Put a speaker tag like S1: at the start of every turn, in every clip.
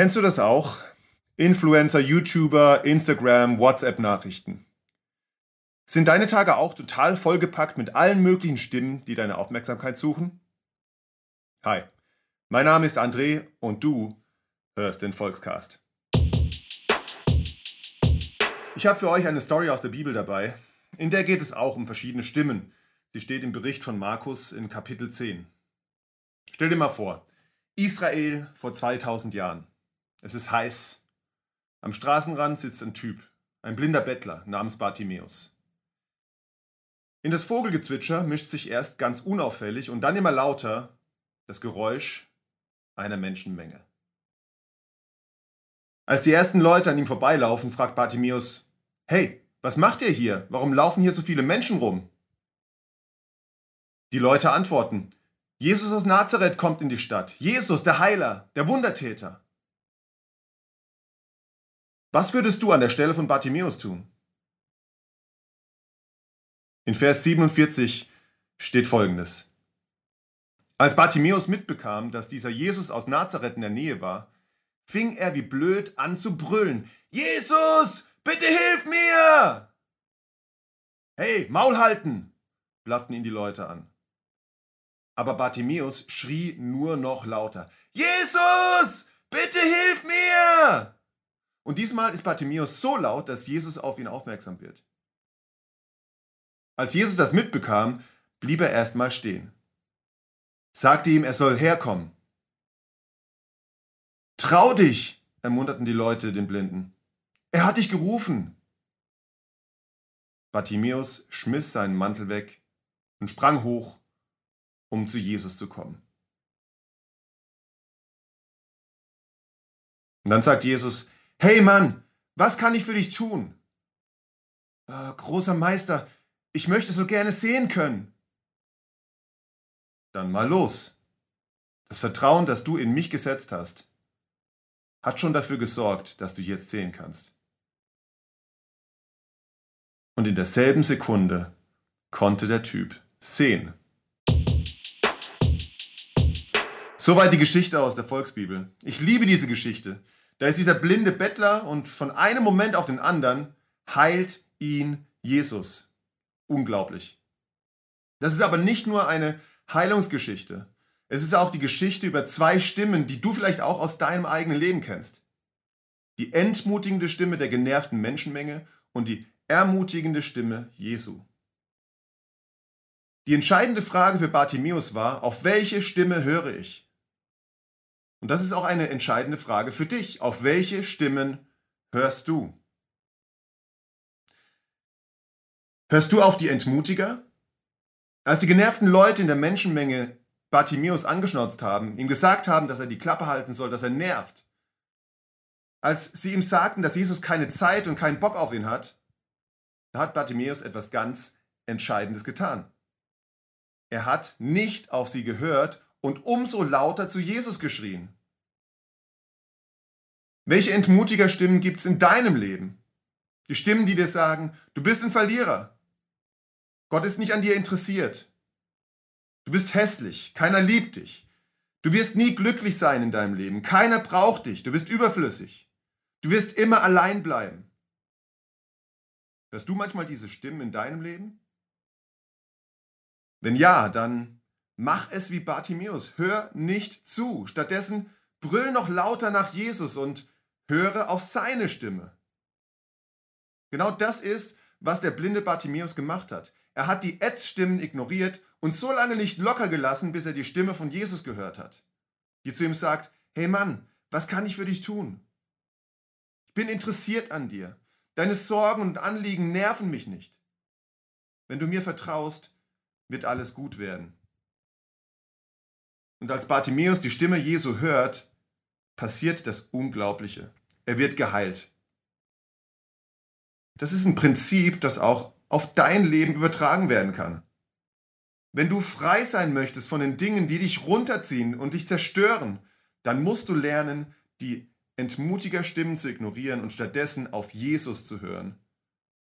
S1: Kennst du das auch? Influencer, YouTuber, Instagram, WhatsApp-Nachrichten. Sind deine Tage auch total vollgepackt mit allen möglichen Stimmen, die deine Aufmerksamkeit suchen? Hi, mein Name ist André und du hörst den Volkscast. Ich habe für euch eine Story aus der Bibel dabei, in der geht es auch um verschiedene Stimmen. Sie steht im Bericht von Markus in Kapitel 10. Stell dir mal vor, Israel vor 2000 Jahren. Es ist heiß. Am Straßenrand sitzt ein Typ, ein blinder Bettler namens Bartimäus. In das Vogelgezwitscher mischt sich erst ganz unauffällig und dann immer lauter das Geräusch einer Menschenmenge. Als die ersten Leute an ihm vorbeilaufen, fragt Bartimäus: Hey, was macht ihr hier? Warum laufen hier so viele Menschen rum? Die Leute antworten: Jesus aus Nazareth kommt in die Stadt. Jesus, der Heiler, der Wundertäter. Was würdest du an der Stelle von Bartimäus tun? In Vers 47 steht folgendes. Als Bartimäus mitbekam, dass dieser Jesus aus Nazareth in der Nähe war, fing er wie blöd an zu brüllen. Jesus, bitte hilf mir! Hey, Maul halten! blafften ihn die Leute an. Aber Bartimäus schrie nur noch lauter. Jesus, bitte hilf mir! Und diesmal ist Bartimäus so laut, dass Jesus auf ihn aufmerksam wird. Als Jesus das mitbekam, blieb er erstmal stehen, sagte ihm, er soll herkommen. Trau dich, ermunterten die Leute den Blinden. Er hat dich gerufen. Bartimäus schmiss seinen Mantel weg und sprang hoch, um zu Jesus zu kommen. Und dann sagt Jesus, Hey Mann, was kann ich für dich tun? Äh, großer Meister, ich möchte so gerne sehen können. Dann mal los. Das Vertrauen, das du in mich gesetzt hast, hat schon dafür gesorgt, dass du jetzt sehen kannst. Und in derselben Sekunde konnte der Typ sehen. Soweit die Geschichte aus der Volksbibel. Ich liebe diese Geschichte. Da ist dieser blinde Bettler und von einem Moment auf den anderen heilt ihn Jesus. Unglaublich. Das ist aber nicht nur eine Heilungsgeschichte. Es ist auch die Geschichte über zwei Stimmen, die du vielleicht auch aus deinem eigenen Leben kennst. Die entmutigende Stimme der genervten Menschenmenge und die ermutigende Stimme Jesu. Die entscheidende Frage für Bartimäus war, auf welche Stimme höre ich? Und das ist auch eine entscheidende Frage für dich. Auf welche Stimmen hörst du? Hörst du auf die Entmutiger? Als die genervten Leute in der Menschenmenge Bartimäus angeschnauzt haben, ihm gesagt haben, dass er die Klappe halten soll, dass er nervt, als sie ihm sagten, dass Jesus keine Zeit und keinen Bock auf ihn hat, da hat Bartimäus etwas ganz Entscheidendes getan. Er hat nicht auf sie gehört und umso lauter zu Jesus geschrien. Welche entmutiger Stimmen gibt es in deinem Leben? Die Stimmen, die dir sagen, du bist ein Verlierer. Gott ist nicht an dir interessiert. Du bist hässlich, keiner liebt dich. Du wirst nie glücklich sein in deinem Leben. Keiner braucht dich. Du bist überflüssig. Du wirst immer allein bleiben. Hörst du manchmal diese Stimmen in deinem Leben? Wenn ja, dann Mach es wie Bartimäus, hör nicht zu. Stattdessen brüll noch lauter nach Jesus und höre auf seine Stimme. Genau das ist, was der blinde Bartimäus gemacht hat. Er hat die Ätzstimmen ignoriert und so lange nicht locker gelassen, bis er die Stimme von Jesus gehört hat, die zu ihm sagt, hey Mann, was kann ich für dich tun? Ich bin interessiert an dir. Deine Sorgen und Anliegen nerven mich nicht. Wenn du mir vertraust, wird alles gut werden. Und als Bartimäus die Stimme Jesu hört, passiert das Unglaubliche. Er wird geheilt. Das ist ein Prinzip, das auch auf dein Leben übertragen werden kann. Wenn du frei sein möchtest von den Dingen, die dich runterziehen und dich zerstören, dann musst du lernen, die entmutiger Stimmen zu ignorieren und stattdessen auf Jesus zu hören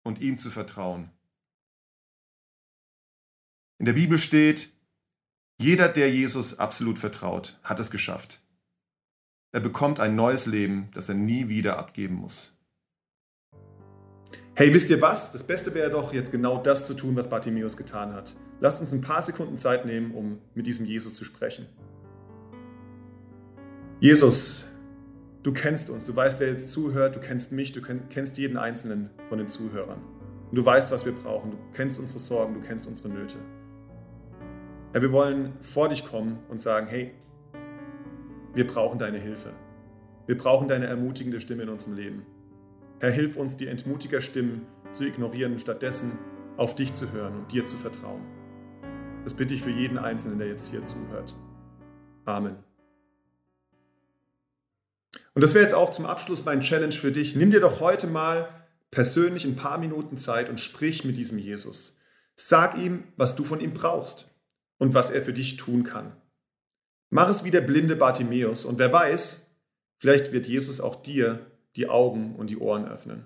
S1: und ihm zu vertrauen. In der Bibel steht, jeder, der Jesus absolut vertraut, hat es geschafft. er bekommt ein neues Leben, das er nie wieder abgeben muss.
S2: Hey, wisst ihr was? Das Beste wäre doch, jetzt genau das zu tun, was Bartimäus getan hat. Lasst uns ein paar Sekunden Zeit nehmen, um mit diesem Jesus zu sprechen. Jesus, du kennst uns, du weißt, wer jetzt zuhört, du kennst mich, du kennst jeden einzelnen von den Zuhörern. Und du weißt, was wir brauchen, du kennst unsere Sorgen, du kennst unsere Nöte. Herr, wir wollen vor dich kommen und sagen, hey, wir brauchen deine Hilfe. Wir brauchen deine ermutigende Stimme in unserem Leben. Herr, hilf uns, die Entmutiger-Stimmen zu ignorieren und stattdessen auf dich zu hören und dir zu vertrauen. Das bitte ich für jeden Einzelnen, der jetzt hier zuhört. Amen. Und das wäre jetzt auch zum Abschluss mein Challenge für dich. Nimm dir doch heute mal persönlich ein paar Minuten Zeit und sprich mit diesem Jesus. Sag ihm, was du von ihm brauchst und was er für dich tun kann. Mach es wie der blinde Bartimäus und wer weiß, vielleicht wird Jesus auch dir die Augen und die Ohren öffnen.